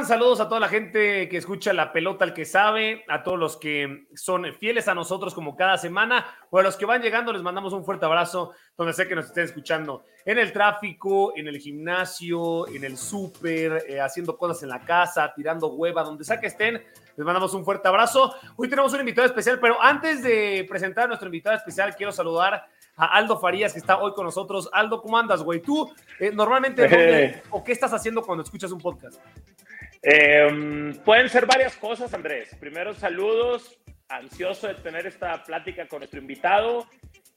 Están? Saludos a toda la gente que escucha la pelota, al que sabe, a todos los que son fieles a nosotros como cada semana, o a los que van llegando, les mandamos un fuerte abrazo donde sé que nos estén escuchando. En el tráfico, en el gimnasio, en el súper, eh, haciendo cosas en la casa, tirando hueva, donde sea que estén, les mandamos un fuerte abrazo. Hoy tenemos un invitado especial, pero antes de presentar a nuestro invitado especial, quiero saludar a Aldo Farías, que está hoy con nosotros. Aldo, ¿cómo andas, güey? Tú, eh, normalmente, Eh. ¿o qué estás haciendo cuando escuchas un podcast? Eh, pueden ser varias cosas, Andrés. Primero, saludos. Ansioso de tener esta plática con nuestro invitado.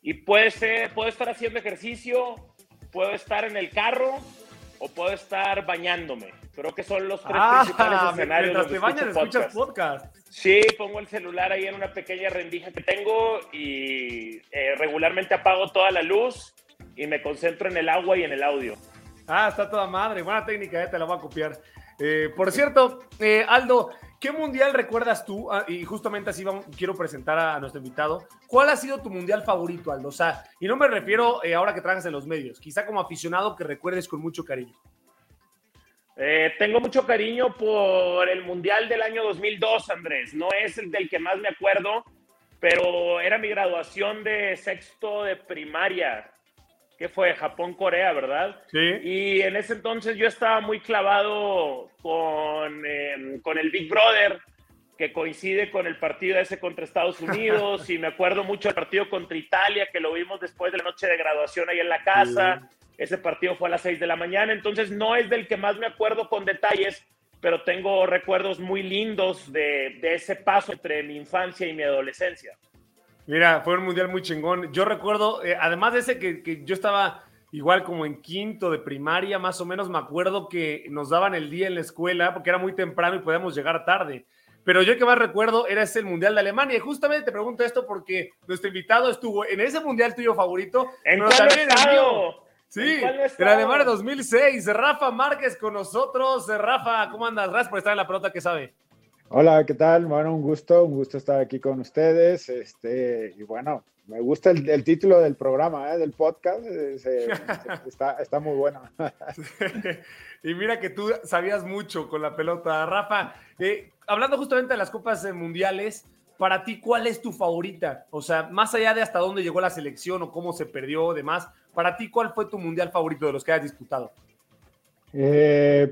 Y puede ser, puedo estar haciendo ejercicio, puedo estar en el carro o puedo estar bañándome. Creo que son los tres principales Ah, escenarios mientras te bañas, escuchas podcast. Sí, pongo el celular ahí en una pequeña rendija que tengo y eh, regularmente apago toda la luz y me concentro en el agua y en el audio. Ah, está toda madre. Buena técnica, eh, te la voy a copiar. Eh, por cierto, eh, Aldo, ¿qué mundial recuerdas tú? Ah, y justamente así quiero presentar a, nuestro invitado. ¿Cuál ha sido tu mundial favorito, Aldo? O sea, y no me refiero eh, ahora que trabajas en los medios, quizá como aficionado que recuerdes con mucho cariño. Tengo mucho cariño por el Mundial del año 2002, Andrés. No es el del que más me acuerdo, pero era mi graduación de sexto de primaria, que fue Japón-Corea, ¿verdad? Sí. Y en ese entonces yo estaba muy clavado con, eh, con el Big Brother, que coincide con el partido ese contra Estados Unidos, y me acuerdo mucho del partido contra Italia, que lo vimos después de la noche de graduación ahí en la casa. Ese partido fue a las 6 de la mañana, entonces no es del que más me acuerdo con detalles, pero tengo recuerdos muy lindos de, de ese paso entre mi infancia y mi adolescencia. Mira, fue un mundial muy chingón. Yo recuerdo, eh, además de ese que, que yo estaba igual como en quinto de primaria, más o menos, me acuerdo que nos daban el día en la escuela porque era muy temprano y podíamos llegar tarde. Pero yo que más recuerdo era ese el Mundial de Alemania. Y justamente te pregunto esto porque nuestro invitado estuvo en ese Mundial tuyo favorito. ¿En pero también en el mío. Sí, ¿En cuál en estado? Alemania 2006. Rafa Márquez con nosotros. Rafa, ¿cómo andas? Gracias por estar en la pelota que sabe. Hola, ¿qué tal? Bueno, un gusto, un gusto estar aquí con ustedes. Este, y bueno, me gusta el, el título del programa, ¿eh? del podcast. eh, se- se- está, está muy bueno. y mira que tú sabías mucho con la pelota. Rafa, eh, hablando justamente de las copas mundiales, para ti, ¿cuál es tu favorita? O sea, más allá de hasta dónde llegó la selección o cómo se perdió, demás, para ti, ¿cuál fue tu mundial favorito de los que has disputado? Eh,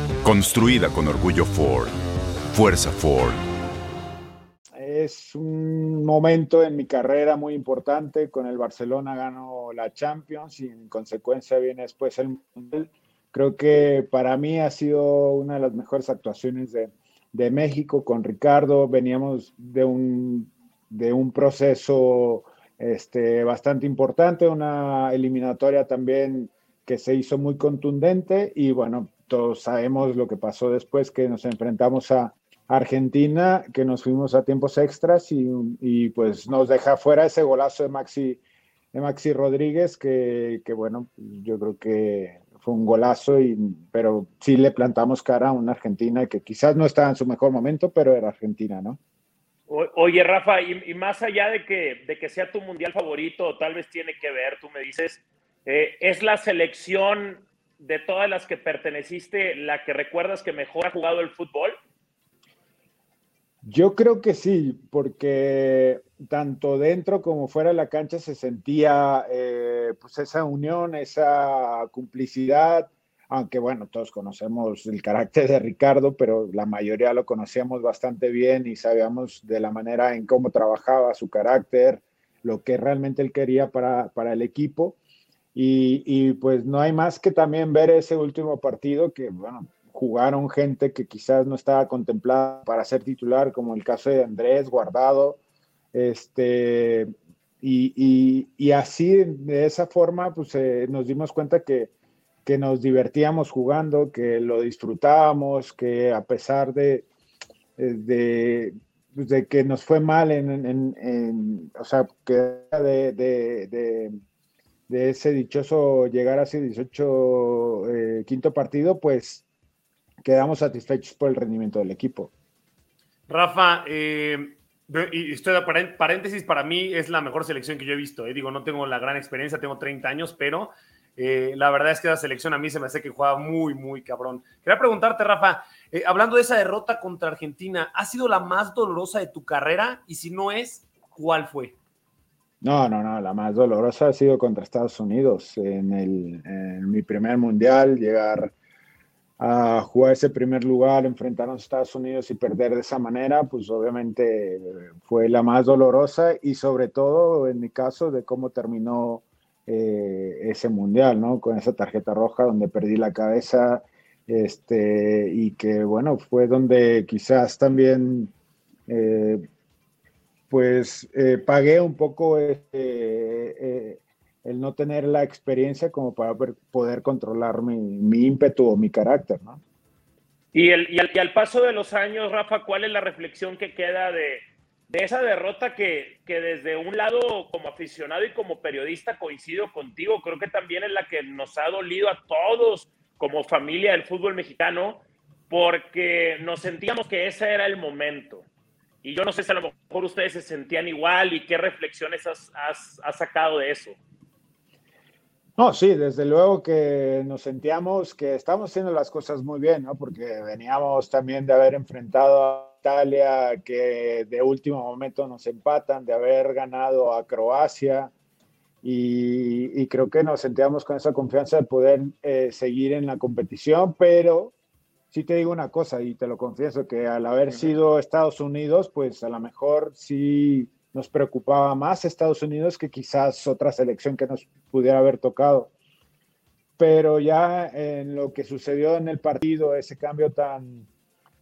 Construida con orgullo Ford. Fuerza Ford. es un momento en mi carrera muy importante. Con el Barcelona gano la Champions y en consecuencia viene después el Mundial. Creo que para mí ha sido una de las mejores actuaciones de, de México con Ricardo. Veníamos de un, de un proceso este, bastante importante, una eliminatoria también que se hizo muy contundente y bueno, todos sabemos lo que pasó después que nos enfrentamos a Argentina, que nos fuimos a tiempos extras y, y pues nos deja fuera ese golazo de Maxi, de Maxi Rodríguez, que, que bueno, yo creo que fue un golazo, y, pero sí le plantamos cara a una Argentina que quizás no estaba en su mejor momento, pero era Argentina, ¿no? Oye, Rafa, y, más allá de que, de que sea tu mundial favorito, tal vez tiene que ver, tú me dices, eh, ¿es la selección de todas las que perteneciste la que recuerdas que mejor ha jugado el fútbol? Yo creo que sí, porque tanto dentro como fuera de la cancha se sentía eh, pues esa unión, esa complicidad, aunque bueno, todos conocemos el carácter de Ricardo, pero la mayoría lo conocíamos bastante bien y sabíamos de la manera en cómo trabajaba su carácter, lo que realmente él quería para, para el equipo. Y, y, pues no hay más que también ver ese último partido que, bueno, jugaron gente que quizás no estaba contemplada para ser titular, como el caso de Andrés Guardado. Este, y, y, así, de esa forma, pues eh, nos dimos cuenta que, que, nos divertíamos jugando, que lo disfrutábamos, que a pesar de, eh, de, pues, de que nos fue mal en, en, o sea, que de, de, de, ese dichoso llegar a ese 18 eh, quinto partido, pues quedamos satisfechos por el rendimiento del equipo. Rafa, eh, y estoy de paréntesis, para mí es la mejor selección que yo he visto. Eh. Digo, no tengo la gran experiencia, tengo 30 años, pero la verdad es que la selección a mí se me hace que juega muy, muy cabrón. Quería preguntarte, Rafa, hablando de esa derrota contra Argentina, ¿ha sido la más dolorosa de tu carrera? Y si no es, ¿cuál fue? No, no, no, la más dolorosa ha sido contra Estados Unidos en, el, mi primer mundial, llegar a jugar ese primer lugar, enfrentar a Estados Unidos y perder de esa manera, pues obviamente fue la más dolorosa y sobre todo en mi caso de cómo terminó eh, ese mundial, ¿no? Con esa tarjeta roja donde perdí la cabeza, este, y que bueno, fue donde quizás también, eh, pues, eh, pagué un poco este, el no tener la experiencia como para poder controlar mi, mi ímpetu o mi carácter, ¿no? Y, el, y, al, paso de los años, Rafa, ¿cuál es la reflexión que queda de, de esa derrota que, que, desde un lado como aficionado y como periodista coincido contigo? Creo que también es la que nos ha dolido a todos como familia del fútbol mexicano, porque nos sentíamos que ese era el momento. Y yo no sé si a lo mejor ustedes se sentían igual y qué reflexiones has, has, has sacado de eso. No, sí, desde luego que nos sentíamos que estamos haciendo las cosas muy bien, ¿no? Porque veníamos también de haber enfrentado a Italia, que de último momento nos empatan, de haber ganado a Croacia, y, creo que nos sentíamos con esa confianza de poder eh, seguir en la competición, pero sí te digo una cosa, y te lo confieso, que al haber sido Estados Unidos, pues a lo mejor sí nos preocupaba más Estados Unidos que quizás otra selección que nos pudiera haber tocado. Pero ya en lo que sucedió en el partido, ese cambio tan,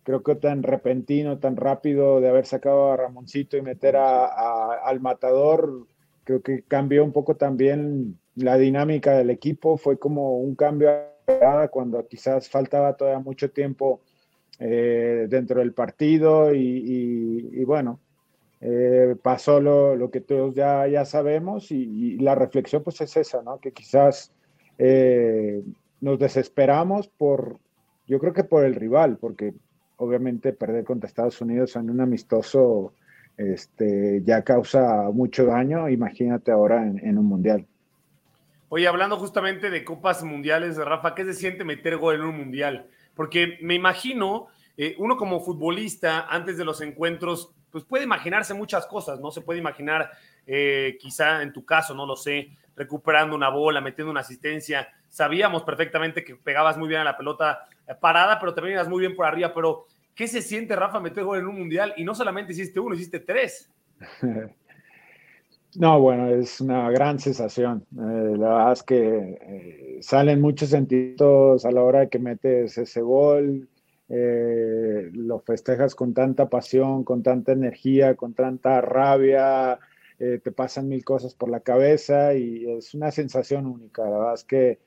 creo que tan repentino, tan rápido de haber sacado a Ramoncito y meter a, al matador, creo que cambió un poco también la dinámica del equipo. Fue como un cambio cuando quizás faltaba todavía mucho tiempo eh, dentro del partido y bueno, eh, pasó lo, lo, que todos ya, ya sabemos y, la reflexión pues es esa, ¿no? Que quizás eh, nos desesperamos por, yo creo que por el rival, porque obviamente perder contra Estados Unidos en un amistoso este, ya causa mucho daño, imagínate ahora en, un mundial. Oye, hablando justamente de copas mundiales, Rafa, ¿qué se siente meter gol en un mundial? Porque me imagino, eh, uno como futbolista, antes de los encuentros, pues puede imaginarse muchas cosas, ¿no? Se puede imaginar, eh, quizá en tu caso, no lo sé, recuperando una bola, metiendo una asistencia. Sabíamos perfectamente que pegabas muy bien a la pelota eh, parada, pero también ibas muy bien por arriba. Pero, ¿qué se siente, Rafa, meter gol en un mundial? Y no solamente hiciste uno, hiciste tres. No, bueno, es una gran sensación. Eh, la verdad es que salen muchos sentidos a la hora de que metes ese gol eh, lo festejas con tanta pasión, con tanta energía, con tanta rabia, eh, te pasan mil cosas por la cabeza y es una sensación única. La verdad es que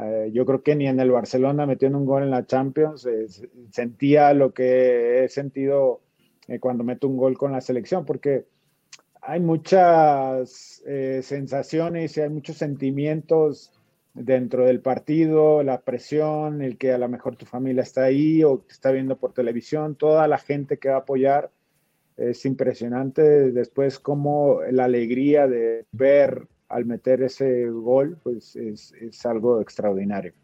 eh, yo creo que ni en el Barcelona metiendo un gol en la Champions sentía lo que he sentido cuando meto un gol con la selección, porque hay muchas sensaciones y hay muchos sentimientos dentro del partido, la presión, el que a lo mejor tu familia está ahí o te está viendo por televisión, toda la gente que va a apoyar. Es impresionante después como la alegría de ver al meter ese gol, pues es, algo extraordinario.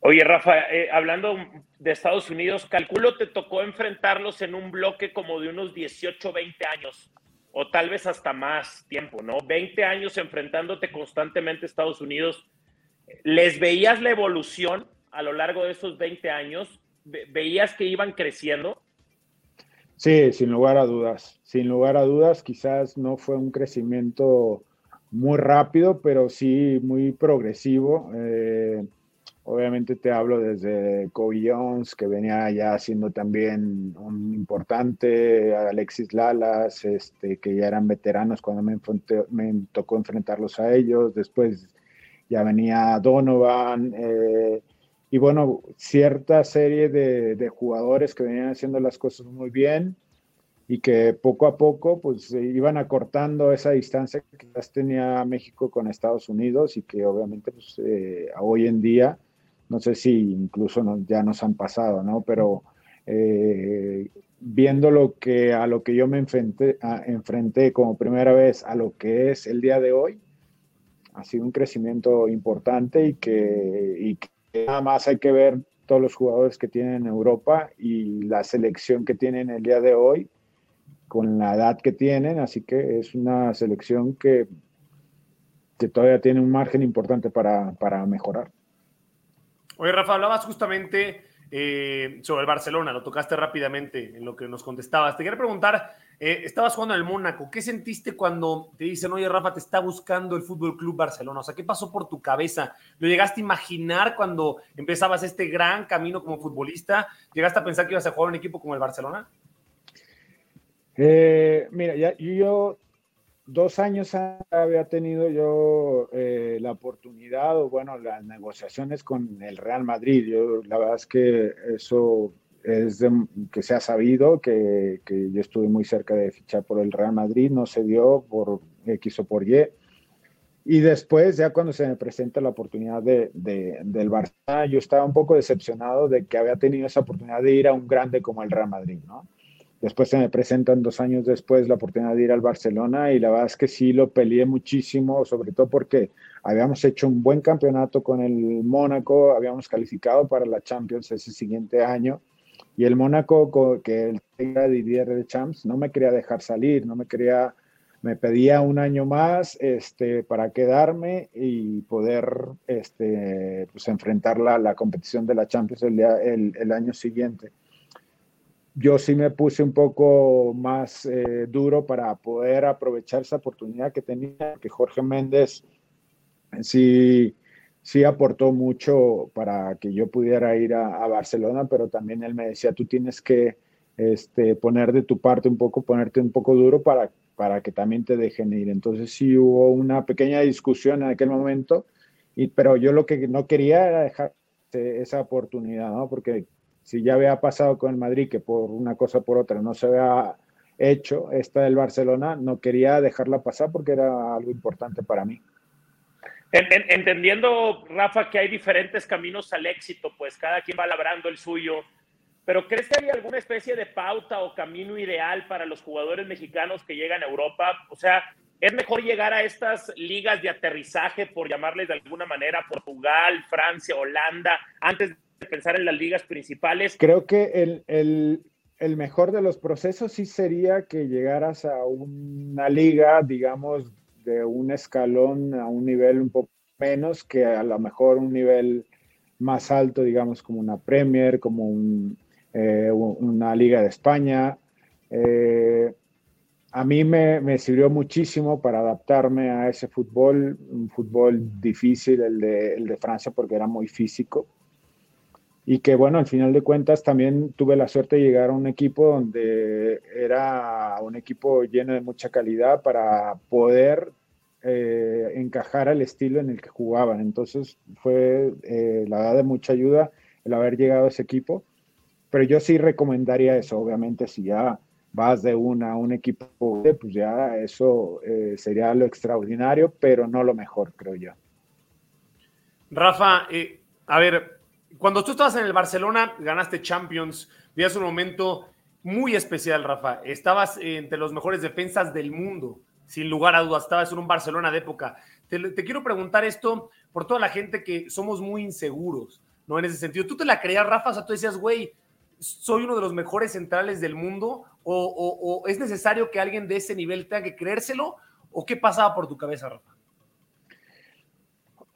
Oye, Rafa, eh, hablando de Estados Unidos, calculo te tocó enfrentarlos en un bloque como de unos 18, 20 años, o tal vez hasta más tiempo, ¿no? 20 años enfrentándote constantemente a Estados Unidos. ¿Les veías la evolución a lo largo de esos 20 años? ¿Veías que iban creciendo? Sí, sin lugar a dudas. Sin lugar a dudas, quizás no fue un crecimiento muy rápido, pero sí muy progresivo. Eh, Obviamente te hablo desde Kobe Jones, que venía ya siendo también un importante, Alexis Lalas, este, que ya eran veteranos cuando me, me tocó enfrentarlos a ellos. Después ya venía Donovan. Eh, y bueno, cierta serie de, jugadores que venían haciendo las cosas muy bien y que poco a poco pues iban acortando esa distancia que quizás tenía México con Estados Unidos y que obviamente pues, eh, hoy en día no sé si incluso ya nos han pasado, ¿no? Pero eh, viendo lo que, a lo que yo me enfrenté, enfrenté como primera vez a lo que es el día de hoy, ha sido un crecimiento importante y que, y que nada más hay que ver todos los jugadores que tienen en Europa y la selección que tienen el día de hoy con la edad que tienen, así que es una selección que, que todavía tiene un margen importante para, para mejorar. Oye, Rafa, hablabas justamente eh, sobre el Barcelona, lo tocaste rápidamente en lo que nos contestabas. Te quería preguntar, eh, estabas jugando en el Mónaco, ¿qué sentiste cuando te dicen, oye, Rafa, te está buscando el Fútbol Club Barcelona? O sea, ¿qué pasó por tu cabeza? ¿Lo llegaste a imaginar cuando empezabas este gran camino como futbolista? ¿Llegaste a pensar que ibas a jugar en un equipo como el Barcelona? Eh, mira, yo dos años había tenido yo eh, la oportunidad o bueno, las negociaciones con el Real Madrid. Yo, la verdad es que eso es que se ha sabido, que, que, yo estuve muy cerca de fichar por el Real Madrid, no se dio por X o por Y. Y después, ya cuando se me presenta la oportunidad de, de, del Barça, yo estaba un poco decepcionado de que había tenido esa oportunidad de ir a un grande como el Real Madrid, ¿no? Después se me presentan dos años después la oportunidad de ir al Barcelona y la verdad es que sí lo peleé muchísimo, sobre todo porque habíamos hecho un buen campeonato con el Mónaco, habíamos calificado para la Champions ese siguiente año y el Mónaco, que el era Didier de Champs, no me quería dejar salir, no me quería, me pedía un año más este, para quedarme y poder este, pues, enfrentar la, la competición de la Champions el, el, el año siguiente yo sí me puse un poco más eh, duro para poder aprovechar esa oportunidad que tenía, que Jorge Méndez sí, sí aportó mucho para que yo pudiera ir a, Barcelona, pero también él me decía, tú tienes que este, poner de tu parte un poco, ponerte un poco duro para, para que también te dejen ir. Entonces sí hubo una pequeña discusión en aquel momento, y, pero yo lo que no quería era dejar esa oportunidad, ¿no? Porque si ya había pasado con el Madrid, que por una cosa o por otra no se había hecho, esta del Barcelona, no quería dejarla pasar porque era algo importante para mí. Entendiendo, Rafa, que hay diferentes caminos al éxito, pues cada quien va labrando el suyo, pero ¿crees que hay alguna especie de pauta o camino ideal para los jugadores mexicanos que llegan a Europa? O sea, ¿es mejor llegar a estas ligas de aterrizaje, por llamarles de alguna manera, Portugal, Francia, Holanda, antes pensar en las ligas principales. Creo que el, el, mejor de los procesos sí sería que llegaras a una liga, digamos, de un escalón a un nivel un poco menos que a lo mejor un nivel más alto, digamos, como una Premier, como un, eh, una Liga de España. Eh, a mí me, me, sirvió muchísimo para adaptarme a ese fútbol, un fútbol difícil, el de, el de Francia, porque era muy físico y que bueno, al final de cuentas también tuve la suerte de llegar a un equipo donde era un equipo lleno de mucha calidad para poder eh, encajar al estilo en el que jugaban. Entonces fue eh, la verdad de mucha ayuda el haber llegado a ese equipo, pero yo sí recomendaría eso, obviamente si ya vas de una a un equipo, pues ya eso eh, sería lo extraordinario, pero no lo mejor, creo yo. Rafa, a ver, cuando tú estabas en el Barcelona, ganaste Champions, vivías un momento muy especial, Rafa. Estabas entre los mejores defensas del mundo, sin lugar a dudas. Estabas en un Barcelona de época. Te, quiero preguntar esto por toda la gente que somos muy inseguros. ¿no? En ese sentido. ¿Tú te la creías, Rafa? O sea, tú decías, güey, soy uno de los mejores centrales del mundo, o, es necesario que alguien de ese nivel tenga que creérselo, o qué pasaba por tu cabeza, Rafa?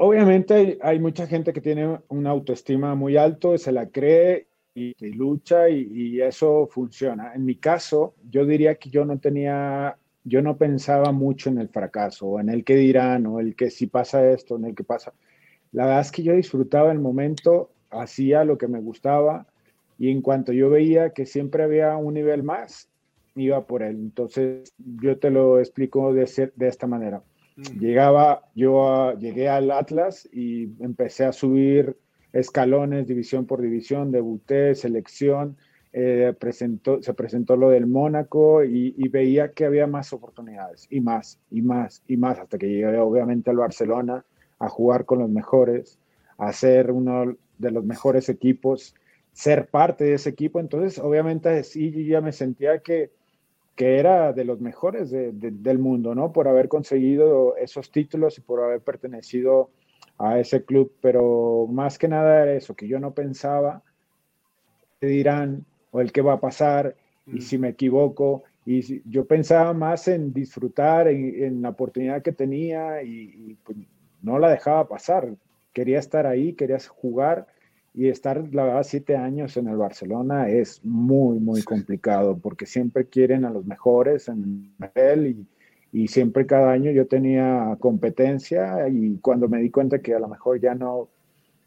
Obviamente hay, mucha gente que tiene una autoestima muy alto, se la cree y, lucha y, eso funciona. En mi caso, yo diría que yo no tenía, yo no pensaba mucho en el fracaso, en el que dirán, o el que si pasa esto, en el que pasa. La verdad es que yo disfrutaba el momento, hacía lo que me gustaba, y en cuanto yo veía que siempre había un nivel más, iba por él. Entonces, yo te lo explico de esta manera. Mm. Llegaba, yo llegué al Atlas y empecé a subir escalones, división por división, debuté, selección, eh, presentó, se presentó lo del Mónaco y, veía que había más oportunidades y más y más y más hasta que llegué obviamente al Barcelona a jugar con los mejores, a ser uno de los mejores equipos ser parte de ese equipo. Entonces, obviamente, sí, ya me sentía que, que era de los mejores del mundo, ¿no? Por haber conseguido esos títulos y por haber pertenecido a ese club. Pero más que nada era eso, que yo no pensaba qué dirán o el qué va a pasar y mm. si me equivoco. Y yo pensaba más en disfrutar en, la oportunidad que tenía y, pues, no la dejaba pasar. Quería estar ahí, quería jugar y estar, la verdad, siete años en el Barcelona es muy, muy complicado porque siempre quieren a los mejores en él y, y, siempre cada año yo tenía competencia y cuando me di cuenta que a lo mejor ya no,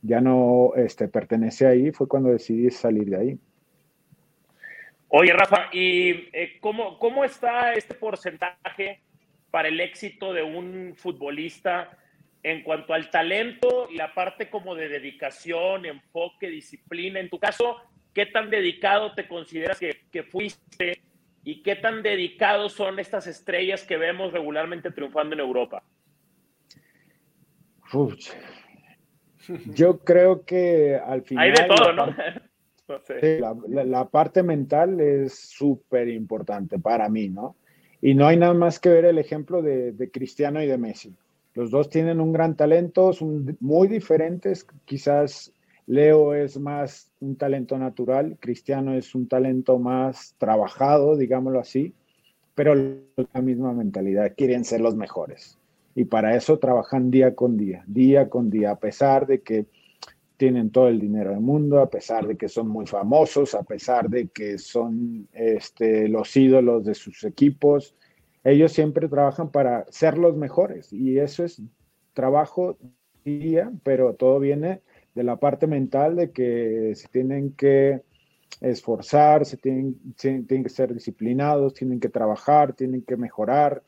ya no este, pertenece ahí, fue cuando decidí salir de ahí. Oye, Rafa, ¿y eh, cómo, cómo está este porcentaje para el éxito de un futbolista? En cuanto al talento y la parte como de dedicación, enfoque, disciplina. En tu caso, ¿qué tan dedicado te consideras que, fuiste y qué tan dedicados son estas estrellas que vemos regularmente triunfando en Europa? Yo creo que al final... Hay de todo, ¿no? la, parte mental es súper importante para mí, ¿no? Y no hay nada más que ver el ejemplo de Cristiano y de Messi. Los dos tienen un gran talento, son muy diferentes. Quizás Leo es más un talento natural, Cristiano es un talento más trabajado, digámoslo así, pero la misma mentalidad, quieren ser los mejores. Y para eso trabajan día con día, día con día, a pesar de que tienen todo el dinero del mundo, a pesar de que son muy famosos, a pesar de que son este, los ídolos de sus equipos, ellos siempre trabajan para ser los mejores y eso es trabajo día, pero todo viene de la parte mental de que se tienen que esforzar, se tienen, tienen que ser disciplinados, tienen que trabajar, tienen que mejorar.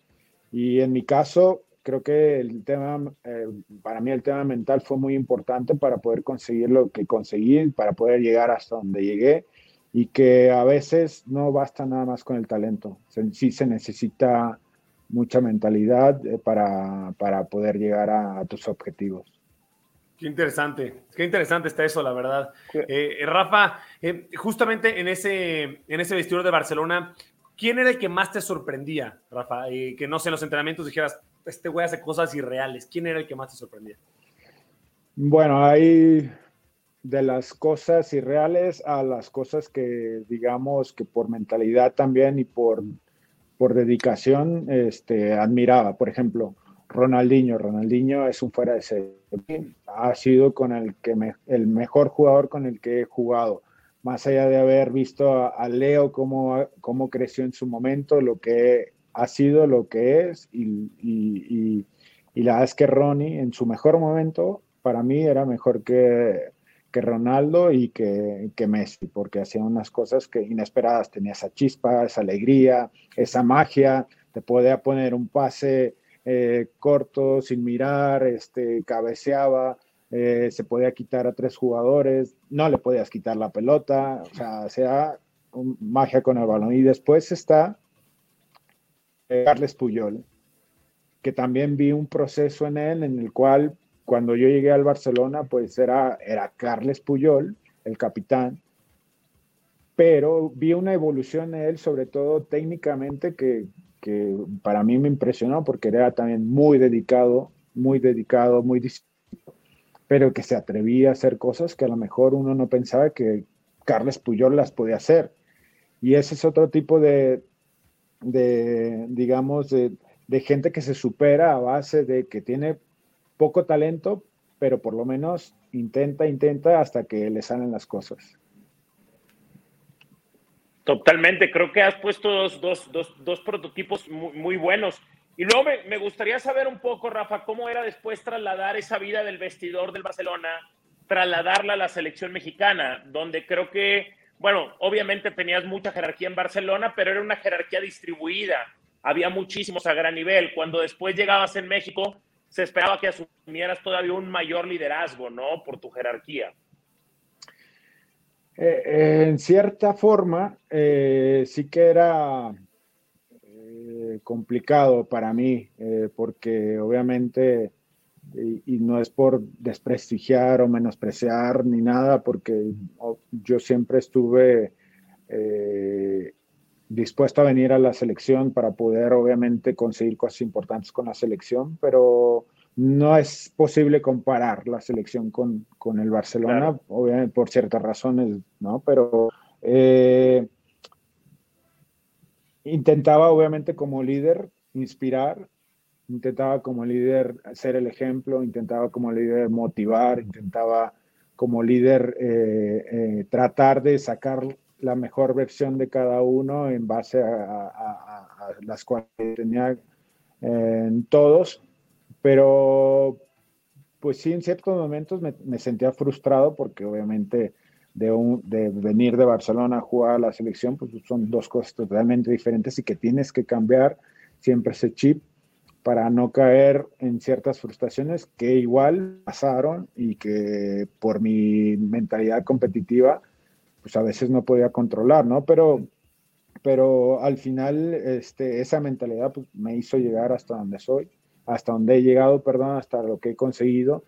Y en mi caso, creo que el tema, eh, para mí el tema mental fue muy importante para poder conseguir lo que conseguí, para poder llegar hasta donde llegué y que a veces no basta nada más con el talento, sí se necesita mucha mentalidad eh, para, para poder llegar a, tus objetivos. Qué interesante, qué interesante está eso, la verdad. Eh, Rafa, eh, justamente en ese, en ese vestidor de Barcelona, ¿quién era el que más te sorprendía, Rafa? que no sé, en los entrenamientos dijeras, este güey hace cosas irreales. ¿Quién era el que más te sorprendía? Bueno, hay de las cosas irreales a las cosas que digamos que por mentalidad también y por, por dedicación este, admiraba. Por ejemplo, Ronaldinho. Ronaldinho es un fuera de serie. Ha sido con el, que el mejor jugador con el que he jugado. Más allá de haber visto a, Leo cómo, cómo creció en su momento, lo que ha sido, lo que es, y, y, y la verdad es que Ronnie en su mejor momento para mí era mejor que, que Ronaldo y que, Messi, porque hacía unas cosas que inesperadas, tenía esa chispa, esa alegría, esa magia, te podía poner un pase eh, corto sin mirar, este, cabeceaba, eh, se podía quitar a tres jugadores, no le podías quitar la pelota, o sea, hacía magia con el balón. Y después está eh, Carles Puyol, que también vi un proceso en él en el cual cuando yo llegué al Barcelona, pues era, era Carles Puyol, el capitán, pero vi una evolución en él, sobre todo técnicamente, que, que para mí me impresionó porque era también muy dedicado, muy dedicado, muy disciplinado. pero que se atrevía a hacer cosas que a lo mejor uno no pensaba que Carles Puyol las podía hacer. Y ese es otro tipo de, de digamos, de, de gente que se supera a base de que tiene poco talento, pero por lo menos intenta, intenta hasta que le salen las cosas. Totalmente, creo que has puesto dos, prototipos muy, buenos. Y luego me, gustaría saber un poco, Rafa, cómo era después trasladar esa vida del vestidor del Barcelona, trasladarla a la selección mexicana, donde creo que, bueno, obviamente tenías mucha jerarquía en Barcelona, pero era una jerarquía distribuida. Había muchísimos a gran nivel. Cuando después llegabas en México, se esperaba que asumieras todavía un mayor liderazgo, ¿no? Por tu jerarquía. Eh, en cierta forma, eh, sí que era eh, complicado para mí, porque obviamente, y, no es por desprestigiar o menospreciar ni nada, porque yo siempre estuve dispuesto a venir a la selección para poder obviamente conseguir cosas importantes con la selección, pero no es posible comparar la selección con, el Barcelona, obviamente por ciertas razones, ¿no? Pero eh, intentaba obviamente como líder inspirar, intentaba como líder ser el ejemplo, intentaba como líder motivar, intentaba como líder eh, eh, tratar de sacar la mejor versión de cada uno en base a, las cuales tenía en todos pero pues sí, en ciertos momentos me, sentía frustrado porque obviamente de, de, venir de Barcelona a jugar a la selección, pues son dos cosas totalmente diferentes y que tienes que cambiar siempre ese chip para no caer en ciertas frustraciones que igual pasaron y que por mi mentalidad competitiva, pues a veces no podía controlar, ¿no? Pero, pero al final este, esa mentalidad pues, me hizo llegar hasta donde soy hasta donde he llegado, perdón, hasta lo que he conseguido.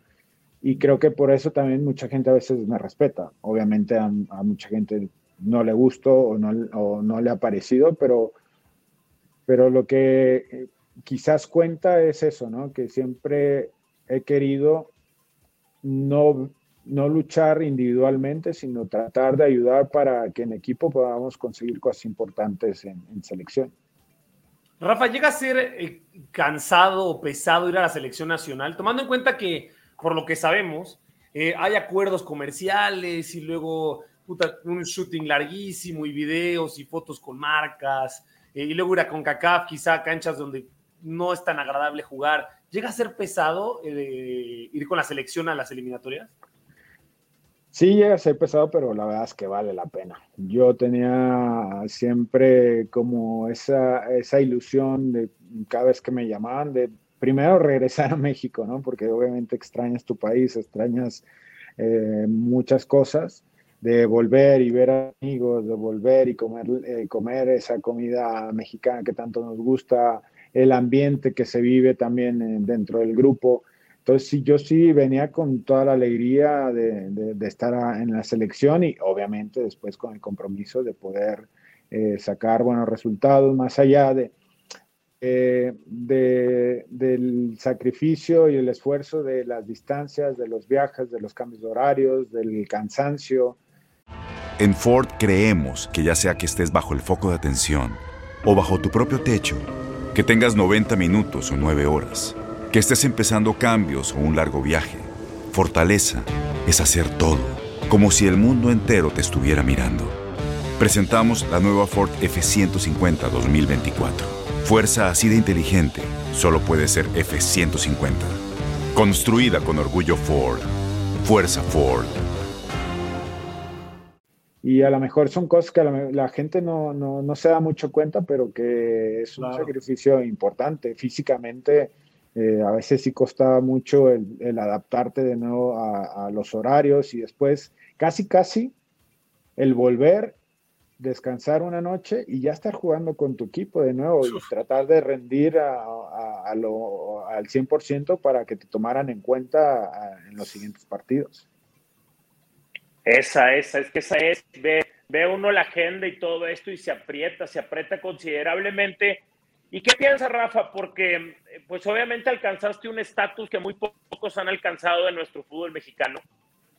Y creo que por eso también mucha gente a veces me respeta. Obviamente a, mucha gente no le gustó o no, no, le ha parecido, pero, pero lo que eh, quizás cuenta es eso, ¿no? Que siempre he querido no, no luchar individualmente, sino tratar de ayudar para que en equipo podamos conseguir cosas importantes en, selección. Rafa, ¿llega a ser eh, cansado o pesado ir a la selección nacional? Tomando en cuenta que, por lo que sabemos, eh, hay acuerdos comerciales y luego un shooting larguísimo y videos y fotos con marcas, eh, y luego ir a CONCACAF, quizá canchas donde no es tan agradable jugar. ¿Llega a ser pesado ir con la selección a las eliminatorias? Sí, llega a pesado, pero la verdad es que vale la pena. Yo tenía siempre como esa, esa ilusión de cada vez que me llamaban de primero regresar a México, ¿no? Porque obviamente extrañas tu país, extrañas eh, muchas cosas, de volver y ver amigos, de volver y comer, eh, comer esa comida mexicana que tanto nos gusta, el ambiente que se vive también eh, dentro del grupo. Entonces, sí, yo sí venía con toda la alegría de, estar en la selección y obviamente después con el compromiso de poder eh, sacar buenos resultados, más allá eh, del sacrificio y el esfuerzo de las distancias, de los viajes, de los cambios de horarios, del cansancio. En Ford creemos que ya sea que estés bajo el foco de atención o bajo tu propio techo, que tengas 90 minutos o 9 horas que estés empezando cambios o un largo viaje, fortaleza es hacer todo, como si el mundo entero te estuviera mirando. Presentamos la nueva Ford F150 2024. Fuerza así de inteligente solo puede ser F150. Construida con orgullo Ford. Fuerza Ford. Y a lo mejor son cosas que la, gente no, no, se da mucho cuenta, pero que es un sacrificio importante. Físicamente eh, a veces sí costaba mucho el, adaptarte de nuevo a, los horarios y después casi, casi el volver, descansar una noche y ya estar jugando con tu equipo de nuevo y tratar de rendir a, lo, al 100% para que te tomaran en cuenta en los siguientes partidos. Esa, esa, es que esa es, ve, ve uno la agenda y todo esto y se aprieta, se aprieta considerablemente ¿Y qué piensas, Rafa? Porque, pues obviamente alcanzaste un estatus que muy pocos han alcanzado en nuestro fútbol mexicano.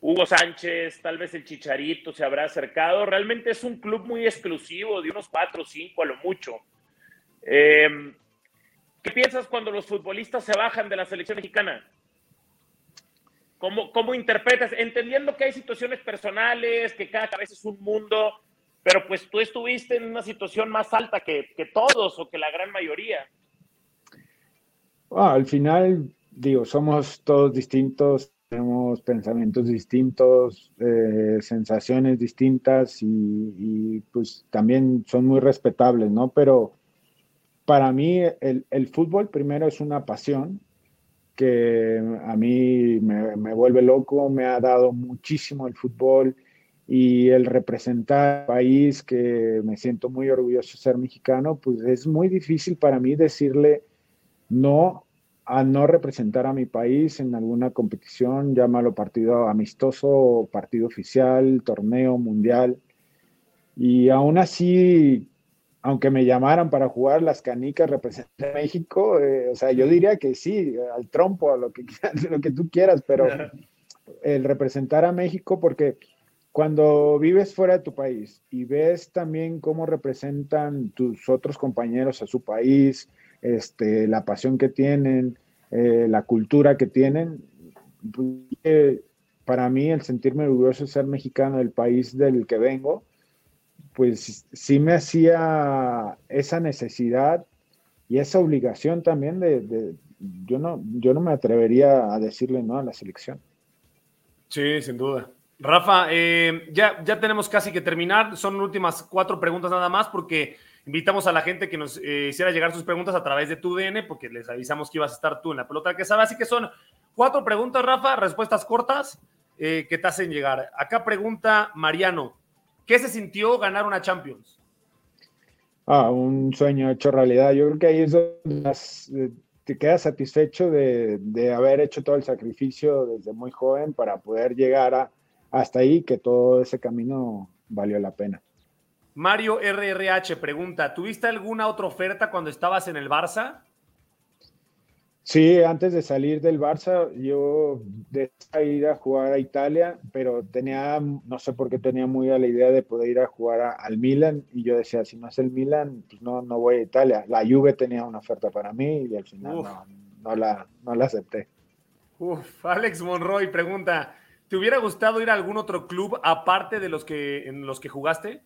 Hugo Sánchez, tal vez el Chicharito se habrá acercado. Realmente es un club muy exclusivo, de unos cuatro o cinco a lo mucho. Em, ¿Qué piensas cuando los futbolistas se bajan de la selección mexicana? ¿Cómo, ¿Cómo interpretas? Entendiendo que hay situaciones personales, que cada cabeza es un mundo, pero pues tú estuviste en una situación más alta que, todos o que la gran mayoría. al final, digo, somos todos distintos, tenemos pensamientos distintos, eh, sensaciones distintas y, pues también son muy respetables, ¿no? Pero para mí el, el fútbol primero es una pasión que a mí me, me, vuelve loco, me ha dado muchísimo el fútbol y el representar país que me siento muy orgulloso de ser mexicano, pues es muy difícil para mí decirle no a no representar a mi país en alguna competición, llámalo partido amistoso, partido oficial, torneo mundial. Y aún así, aunque me llamaran para jugar las canicas representar a México, eh, o sea, yo diría que sí, al trompo, a lo que, lo que tú quieras, pero el representar a México, porque cuando vives fuera de tu país y ves también cómo representan tus otros compañeros a su país, este, la pasión que tienen, eh, la cultura que tienen. Pues, para mí el sentirme orgulloso de ser mexicano del país del que vengo, pues sí me hacía esa necesidad y esa obligación también de, yo, no, yo no me atrevería a decirle no a la selección. Sí, sin duda. Rafa, eh, ya, ya tenemos casi que terminar. Son últimas cuatro preguntas nada más porque Invitamos a la gente que nos eh, hiciera llegar sus preguntas a través de tu DN, porque les avisamos que ibas a estar tú en la pelota que sabe. Así que son cuatro preguntas, Rafa, respuestas cortas eh, que te hacen llegar. Acá pregunta Mariano: ¿Qué se sintió ganar una Champions? Ah, un sueño hecho realidad. Yo creo que ahí es donde eh, te quedas satisfecho de, de, haber hecho todo el sacrificio desde muy joven para poder llegar a, hasta ahí, que todo ese camino valió la pena. Mario RRH pregunta, ¿tuviste alguna otra oferta cuando estabas en el Barça? Sí, antes de salir del Barça, yo decidí ir a jugar a Italia, pero tenía, no sé por qué tenía muy a la idea de poder ir a jugar al Milan, y yo decía, si no es el Milan, pues no, no voy a Italia. La Juve tenía una oferta para mí y al final no, la, no la acepté. Uf, Alex Monroy pregunta, ¿te hubiera gustado ir a algún otro club aparte de los que, en los que jugaste?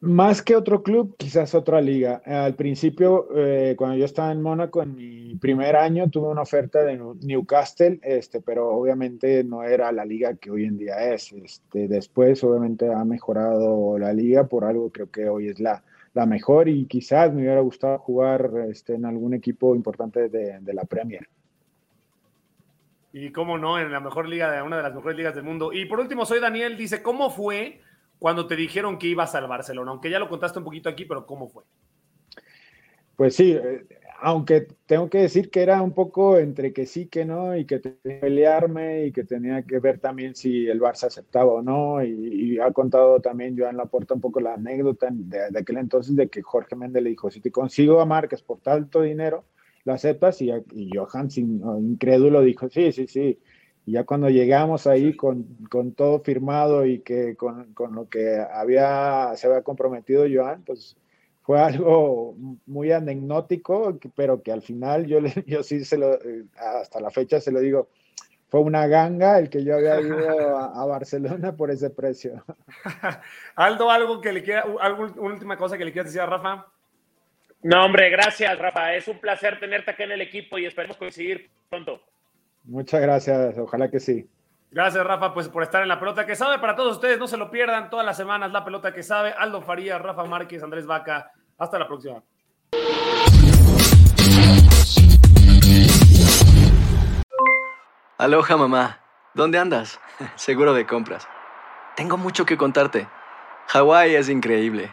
Más que otro club, quizás otra liga. Al principio, eh, cuando yo estaba en Mónaco, en mi primer año, tuve una oferta de Newcastle, este, pero obviamente no era la liga que hoy en día es. Este, después, obviamente, ha mejorado la liga por algo creo que hoy es la, la mejor y quizás me hubiera gustado jugar este, en algún equipo importante de, de la Premier. Y cómo no, en la mejor liga, de una de las mejores ligas del mundo. Y por último, soy Daniel, dice, ¿cómo fue? cuando te dijeron que ibas al Barcelona? Aunque ya lo contaste un poquito aquí, pero ¿cómo fue? Pues sí, eh, aunque tengo que decir que era un poco entre que sí, que no, y que tenía que pelearme y que tenía que ver también si el Barça aceptaba o no. Y, ha contado también Joan Laporta un poco la anécdota de, aquel entonces de que Jorge Méndez le dijo, si te consigo a Márquez por tanto dinero, lo aceptas. Y, y Johan, sin, incrédulo, dijo, sí, sí, sí. Y ya cuando llegamos ahí con, con todo firmado y que con, con, lo que había, se había comprometido Joan, pues fue algo muy anecdótico, pero que al final yo, yo sí se lo, hasta la fecha se lo digo, fue una ganga el que yo había ido a, Barcelona por ese precio. Aldo, algo que le quiera, alguna última cosa que le quieras decir a Rafa. No, hombre, gracias, Rafa. Es un placer tenerte aquí en el equipo y esperemos coincidir pronto. Muchas gracias, ojalá que sí. Gracias, Rafa, pues por estar en la pelota que sabe. Para todos ustedes, no se lo pierdan todas las semanas, la pelota que sabe. Aldo Faría, Rafa Márquez, Andrés Vaca. Hasta la próxima. Aloha, mamá. ¿Dónde andas? Seguro de compras. Tengo mucho que contarte. Hawái es increíble.